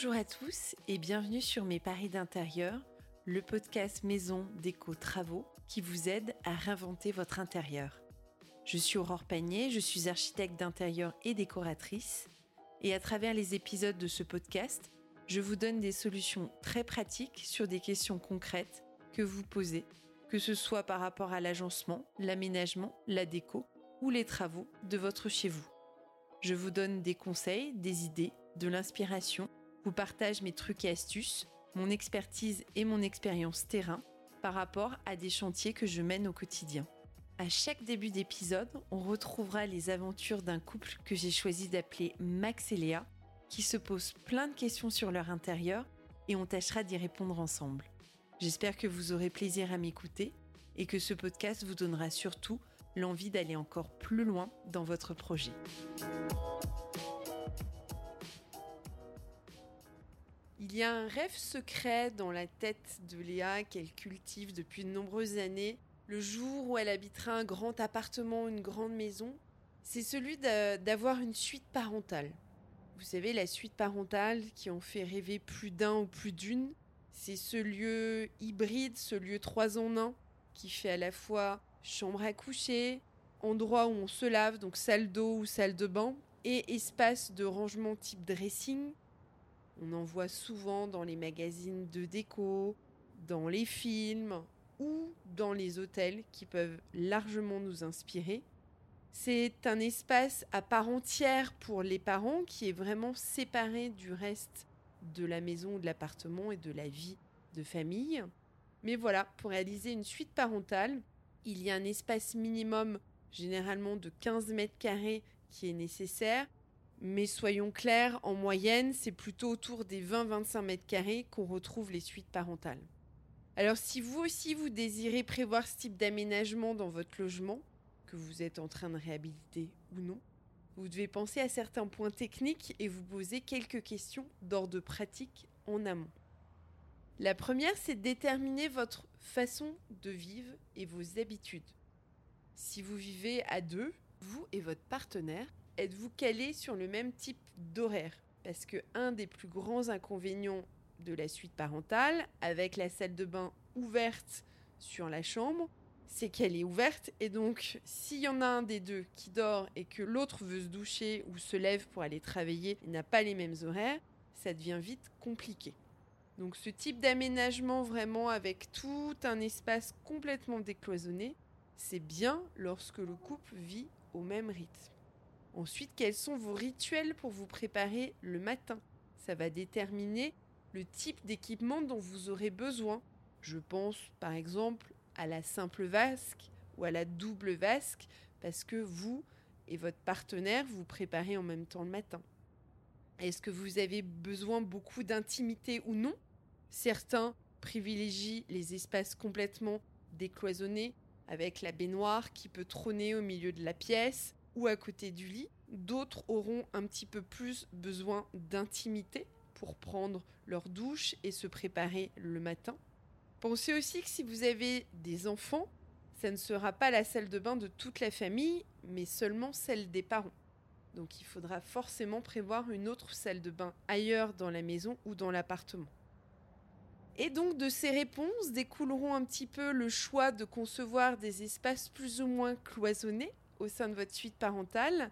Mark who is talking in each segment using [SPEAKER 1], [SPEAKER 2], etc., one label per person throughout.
[SPEAKER 1] Bonjour à tous et bienvenue sur Mes Paris d'intérieur, le podcast maison déco travaux qui vous aide à réinventer votre intérieur. Je suis Aurore Panier, je suis architecte d'intérieur et décoratrice et à travers les épisodes de ce podcast, je vous donne des solutions très pratiques sur des questions concrètes que vous posez, que ce soit par rapport à l'agencement, l'aménagement, la déco ou les travaux de votre chez vous. Je vous donne des conseils, des idées, de l'inspiration, vous partage mes trucs et astuces, mon expertise et mon expérience terrain par rapport à des chantiers que je mène au quotidien. À chaque début d'épisode, on retrouvera les aventures d'un couple que j'ai choisi d'appeler Max et Léa, qui se posent plein de questions sur leur intérieur et on tâchera d'y répondre ensemble. J'espère que vous aurez plaisir à m'écouter et que ce podcast vous donnera surtout l'envie d'aller encore plus loin dans votre projet. Il y a un rêve secret dans la tête de Léa qu'elle cultive depuis de nombreuses années. Le jour où elle habitera un grand appartement, une grande maison, c'est celui d'avoir une suite parentale. Vous savez, la suite parentale qui en fait rêver plus d'un ou plus d'une. C'est ce lieu hybride, ce lieu trois en un, qui fait à la fois chambre à coucher, endroit où on se lave, donc salle d'eau ou salle de bain, et espace de rangement type dressing, on en voit souvent dans les magazines de déco, dans les films ou dans les hôtels qui peuvent largement nous inspirer. C'est un espace à part entière pour les parents qui est vraiment séparé du reste de la maison ou de l'appartement et de la vie de famille. Mais voilà, pour réaliser une suite parentale, il y a un espace minimum généralement de 15 mètres carrés qui est nécessaire mais soyons clairs, en moyenne, c'est plutôt autour des 20-25 mètres carrés qu'on retrouve les suites parentales. Alors si vous aussi vous désirez prévoir ce type d'aménagement dans votre logement, que vous êtes en train de réhabiliter ou non, vous devez penser à certains points techniques et vous poser quelques questions d'ordre pratique en amont. La première, c'est de déterminer votre façon de vivre et vos habitudes. Si vous vivez à deux, vous et votre partenaire, êtes-vous calé sur le même type d'horaire? Parce que un des plus grands inconvénients de la suite parentale, avec la salle de bain ouverte sur la chambre, c'est qu'elle est ouverte et donc s'il y en a un des deux qui dort et que l'autre veut se doucher ou se lève pour aller travailler et n'a pas les mêmes horaires, ça devient vite compliqué. Donc ce type d'aménagement vraiment avec tout un espace complètement décloisonné, c'est bien lorsque le couple vit au même rythme. Ensuite, quels sont vos rituels pour vous préparer le matin? Ça va déterminer le type d'équipement dont vous aurez besoin. Je pense par exemple à la simple vasque ou à la double vasque parce que vous et votre partenaire vous préparez en même temps le matin. Est-ce que vous avez besoin beaucoup d'intimité ou non? Certains privilégient les espaces complètement décloisonnés avec la baignoire qui peut trôner au milieu de la pièce ou à côté du lit. D'autres auront un petit peu plus besoin d'intimité pour prendre leur douche et se préparer le matin. Pensez aussi que si vous avez des enfants, ça ne sera pas la salle de bain de toute la famille, mais seulement celle des parents. Donc il faudra forcément prévoir une autre salle de bain ailleurs dans la maison ou dans l'appartement. Et donc de ces réponses découleront un petit peu le choix de concevoir des espaces plus ou moins cloisonnés au sein de votre suite parentale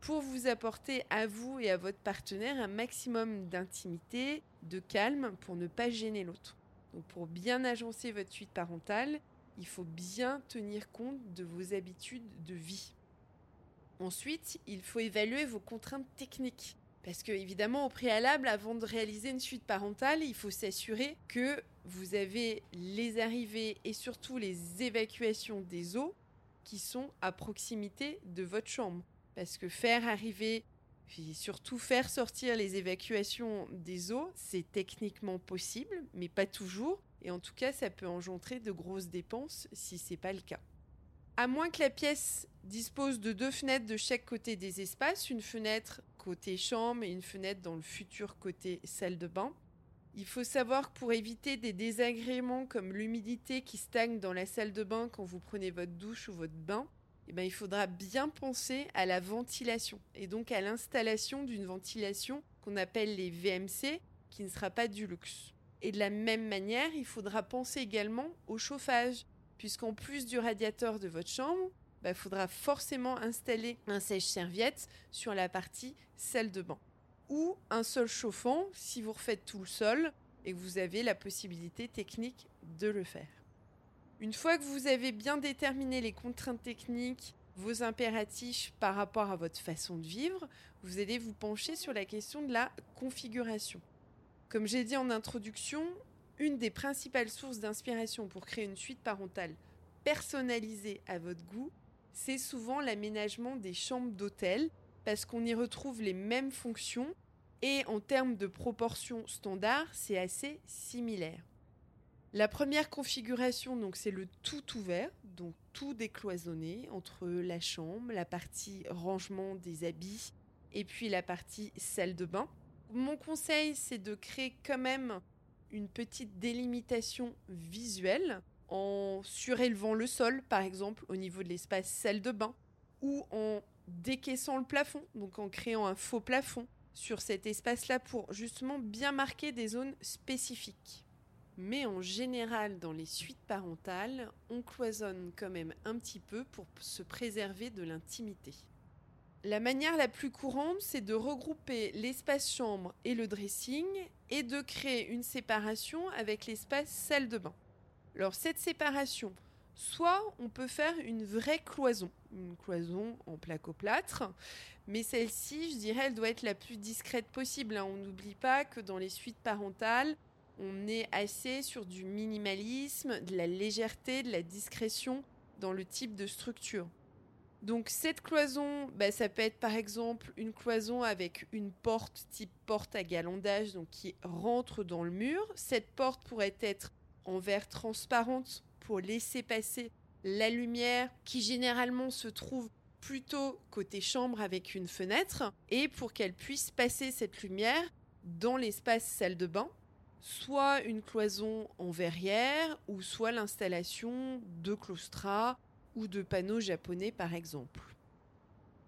[SPEAKER 1] pour vous apporter à vous et à votre partenaire un maximum d'intimité, de calme pour ne pas gêner l'autre. Donc pour bien agencer votre suite parentale, il faut bien tenir compte de vos habitudes de vie. Ensuite, il faut évaluer vos contraintes techniques. Parce que, évidemment, au préalable, avant de réaliser une suite parentale, il faut s'assurer que vous avez les arrivées et surtout les évacuations des eaux qui sont à proximité de votre chambre. Parce que faire arriver, puis surtout faire sortir les évacuations des eaux, c'est techniquement possible, mais pas toujours. Et en tout cas, ça peut engendrer de grosses dépenses si c'est pas le cas. À moins que la pièce dispose de deux fenêtres de chaque côté des espaces, une fenêtre côté chambre et une fenêtre dans le futur côté salle de bain, il faut savoir que pour éviter des désagréments comme l'humidité qui stagne dans la salle de bain quand vous prenez votre douche ou votre bain, eh ben, il faudra bien penser à la ventilation et donc à l'installation d'une ventilation qu'on appelle les VMC, qui ne sera pas du luxe. Et de la même manière, il faudra penser également au chauffage, puisqu'en plus du radiateur de votre chambre, il bah, faudra forcément installer un sèche-serviette sur la partie salle de bain. Ou un sol chauffant si vous refaites tout le sol et que vous avez la possibilité technique de le faire. Une fois que vous avez bien déterminé les contraintes techniques, vos impératifs par rapport à votre façon de vivre, vous allez vous pencher sur la question de la configuration. Comme j'ai dit en introduction, une des principales sources d'inspiration pour créer une suite parentale personnalisée à votre goût, c'est souvent l'aménagement des chambres d'hôtel, parce qu'on y retrouve les mêmes fonctions et en termes de proportions standards, c'est assez similaire. La première configuration, donc, c'est le tout ouvert, donc tout décloisonné entre la chambre, la partie rangement des habits et puis la partie salle de bain. Mon conseil, c'est de créer quand même une petite délimitation visuelle en surélevant le sol, par exemple, au niveau de l'espace salle de bain, ou en décaissant le plafond, donc en créant un faux plafond sur cet espace-là pour justement bien marquer des zones spécifiques. Mais en général, dans les suites parentales, on cloisonne quand même un petit peu pour se préserver de l'intimité. La manière la plus courante, c'est de regrouper l'espace chambre et le dressing et de créer une séparation avec l'espace salle de bain. Alors cette séparation, soit on peut faire une vraie cloison, une cloison en placo-plâtre, mais celle-ci, je dirais, elle doit être la plus discrète possible. Hein. On n'oublie pas que dans les suites parentales, on est assez sur du minimalisme, de la légèreté, de la discrétion dans le type de structure. Donc cette cloison, bah, ça peut être par exemple une cloison avec une porte type porte à galandage, donc qui rentre dans le mur. Cette porte pourrait être en verre transparente laisser passer la lumière qui généralement se trouve plutôt côté chambre avec une fenêtre et pour qu'elle puisse passer cette lumière dans l'espace salle de bain soit une cloison en verrière ou soit l'installation de claustras ou de panneaux japonais par exemple.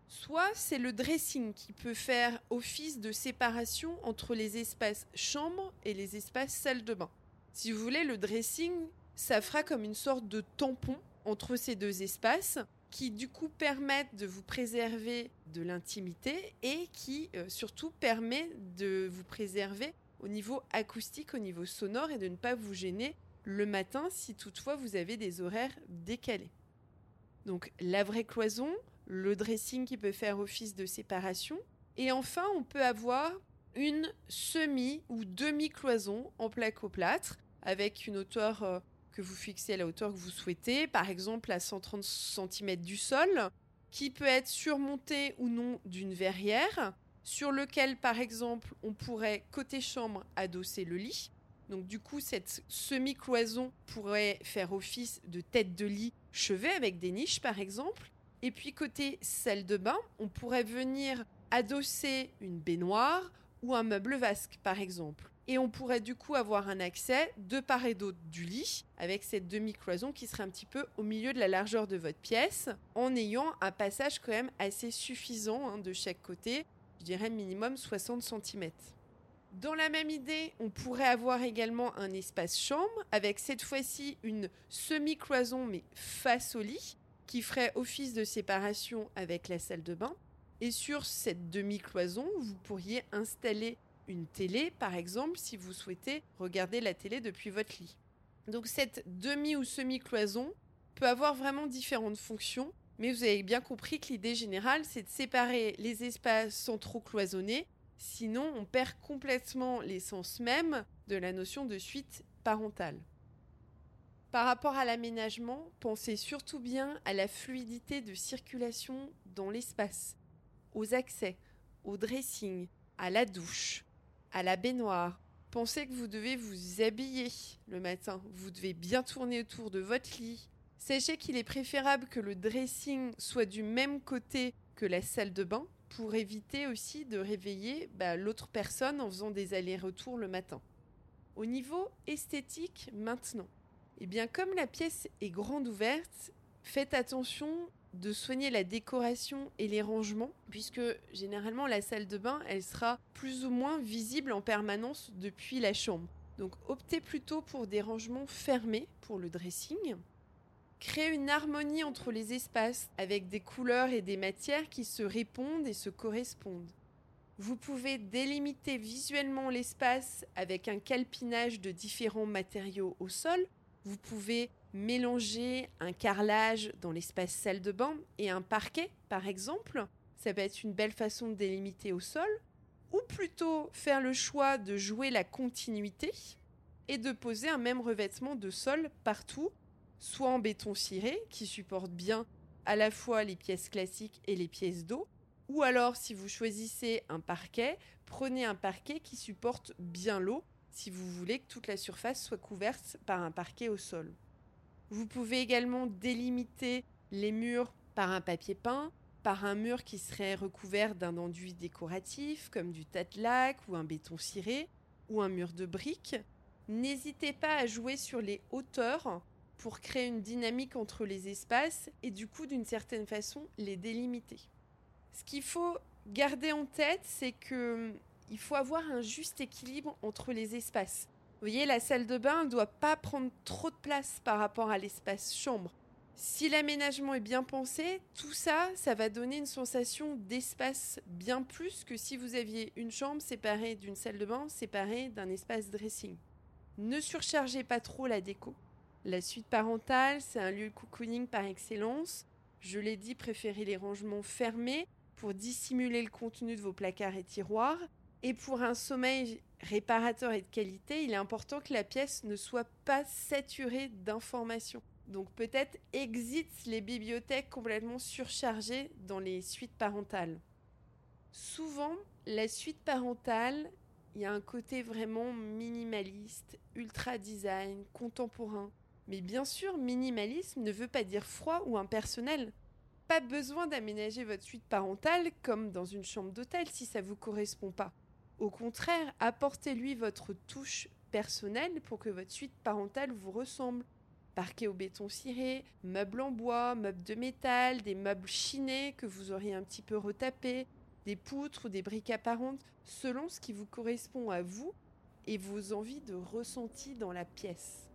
[SPEAKER 1] Soit c'est le dressing qui peut faire office de séparation entre les espaces chambre et les espaces salle de bain. Si vous voulez, le dressing, ça fera comme une sorte de tampon entre ces deux espaces qui du coup permettent de vous préserver de l'intimité et qui euh, surtout permet de vous préserver au niveau acoustique, au niveau sonore et de ne pas vous gêner le matin si toutefois vous avez des horaires décalés. Donc la vraie cloison, le dressing qui peut faire office de séparation. Et enfin, on peut avoir une semi ou demi-cloison en plaque-au-plâtre avec une hauteur euh, que vous fixez à la hauteur que vous souhaitez, par exemple à 130 cm du sol, qui peut être surmontée ou non d'une verrière, sur lequel par exemple on pourrait côté chambre adosser le lit. Donc du coup cette semi-cloison pourrait faire office de tête de lit chevet avec des niches par exemple. Et puis côté salle de bain, on pourrait venir adosser une baignoire ou un meuble vasque par exemple. Et on pourrait du coup avoir un accès de part et d'autre du lit avec cette demi-cloison qui serait un petit peu au milieu de la largeur de votre pièce en ayant un passage quand même assez suffisant hein, de chaque côté, je dirais minimum 60 cm. Dans la même idée, on pourrait avoir également un espace chambre avec cette fois-ci une semi-cloison mais face au lit qui ferait office de séparation avec la salle de bain. Et sur cette demi-cloison, vous pourriez installer une télé, par exemple, si vous souhaitez regarder la télé depuis votre lit. Donc cette demi ou semi-cloison peut avoir vraiment différentes fonctions, mais vous avez bien compris que l'idée générale, c'est de séparer les espaces sans trop cloisonner Sinon, on perd complètement l'essence même de la notion de suite parentale. Par rapport à l'aménagement, pensez surtout bien à la fluidité de circulation dans l'espace, aux accès, au dressing, à la douche, à la baignoire. Pensez que vous devez vous habiller le matin, vous devez bien tourner autour de votre lit. Sachez qu'il est préférable que le dressing soit du même côté que la salle de bain pour éviter aussi de réveiller bah, l'autre personne en faisant des allers-retours le matin. Au niveau esthétique maintenant, eh bien comme la pièce est grande ouverte, faites attention de soigner la décoration et les rangements, puisque généralement la salle de bain, elle sera plus ou moins visible en permanence depuis la chambre. Donc optez plutôt pour des rangements fermés pour le dressing. Créez une harmonie entre les espaces avec des couleurs et des matières qui se répondent et se correspondent. Vous pouvez délimiter visuellement l'espace avec un calpinage de différents matériaux au sol. Vous pouvez mélanger un carrelage dans l'espace salle de bain et un parquet, par exemple. Ça peut être une belle façon de délimiter au sol. Ou plutôt faire le choix de jouer la continuité et de poser un même revêtement de sol partout, soit en béton ciré, qui supporte bien à la fois les pièces classiques et les pièces d'eau, ou alors si vous choisissez un parquet, prenez un parquet qui supporte bien l'eau, si vous voulez que toute la surface soit couverte par un parquet au sol. Vous pouvez également délimiter les murs par un papier peint, par un mur qui serait recouvert d'un enduit décoratif comme du lac ou un béton ciré ou un mur de briques. N'hésitez pas à jouer sur les hauteurs pour créer une dynamique entre les espaces et du coup d'une certaine façon les délimiter. Ce qu'il faut garder en tête, c'est que il faut avoir un juste équilibre entre les espaces. Vous voyez, la salle de bain ne doit pas prendre trop de place par rapport à l'espace chambre. Si l'aménagement est bien pensé, tout ça, ça va donner une sensation d'espace bien plus que si vous aviez une chambre séparée d'une salle de bain, séparée d'un espace dressing. Ne surchargez pas trop la déco. La suite parentale, c'est un lieu cocooning par excellence. Je l'ai dit, préférez les rangements fermés pour dissimuler le contenu de vos placards et tiroirs. Et pour un sommeil réparateur et de qualité, il est important que la pièce ne soit pas saturée d'informations. Donc peut-être exit les bibliothèques complètement surchargées dans les suites parentales. Souvent, la suite parentale, il y a un côté vraiment minimaliste, ultra design, contemporain. Mais bien sûr, minimalisme ne veut pas dire froid ou impersonnel. Pas besoin d'aménager votre suite parentale comme dans une chambre d'hôtel si ça vous correspond pas. Au contraire, apportez-lui votre touche personnelle pour que votre suite parentale vous ressemble. Parquet au béton ciré, meubles en bois, meubles de métal, des meubles chinés que vous auriez un petit peu retapés, des poutres ou des briques apparentes, selon ce qui vous correspond à vous et vos envies de ressenti dans la pièce.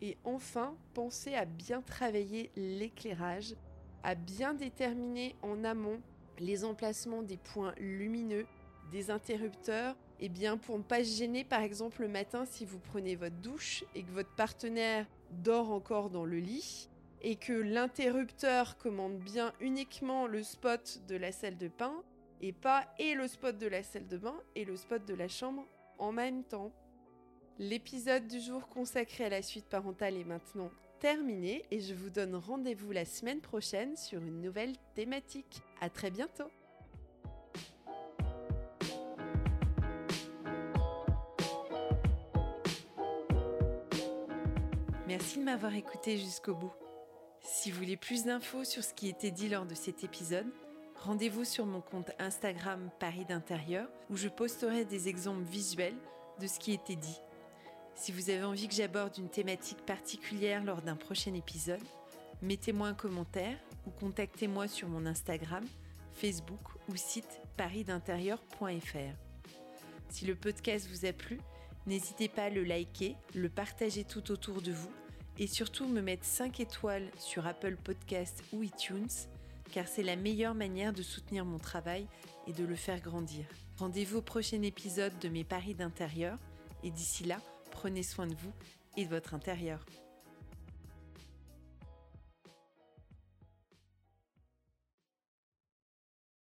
[SPEAKER 1] Et enfin, pensez à bien travailler l'éclairage, à bien déterminer en amont les emplacements des points lumineux des interrupteurs, eh bien pour ne pas gêner par exemple le matin si vous prenez votre douche et que votre partenaire dort encore dans le lit et que l'interrupteur commande bien uniquement le spot de la salle de bain et pas et le spot de la salle de bain et le spot de la chambre en même temps. L'épisode du jour consacré à la suite parentale est maintenant terminé et je vous donne rendez-vous la semaine prochaine sur une nouvelle thématique. À très bientôt! Merci de m'avoir écouté jusqu'au bout. Si vous voulez plus d'infos sur ce qui était dit lors de cet épisode, rendez-vous sur mon compte Instagram Paris d'intérieur où je posterai des exemples visuels de ce qui était dit. Si vous avez envie que j'aborde une thématique particulière lors d'un prochain épisode, mettez-moi un commentaire ou contactez-moi sur mon Instagram, Facebook ou site parisdintérieur.fr. Si le podcast vous a plu, N'hésitez pas à le liker, le partager tout autour de vous et surtout me mettre 5 étoiles sur Apple Podcasts ou iTunes car c'est la meilleure manière de soutenir mon travail et de le faire grandir. Rendez-vous au prochain épisode de mes paris d'intérieur et d'ici là, prenez soin de vous et de votre intérieur.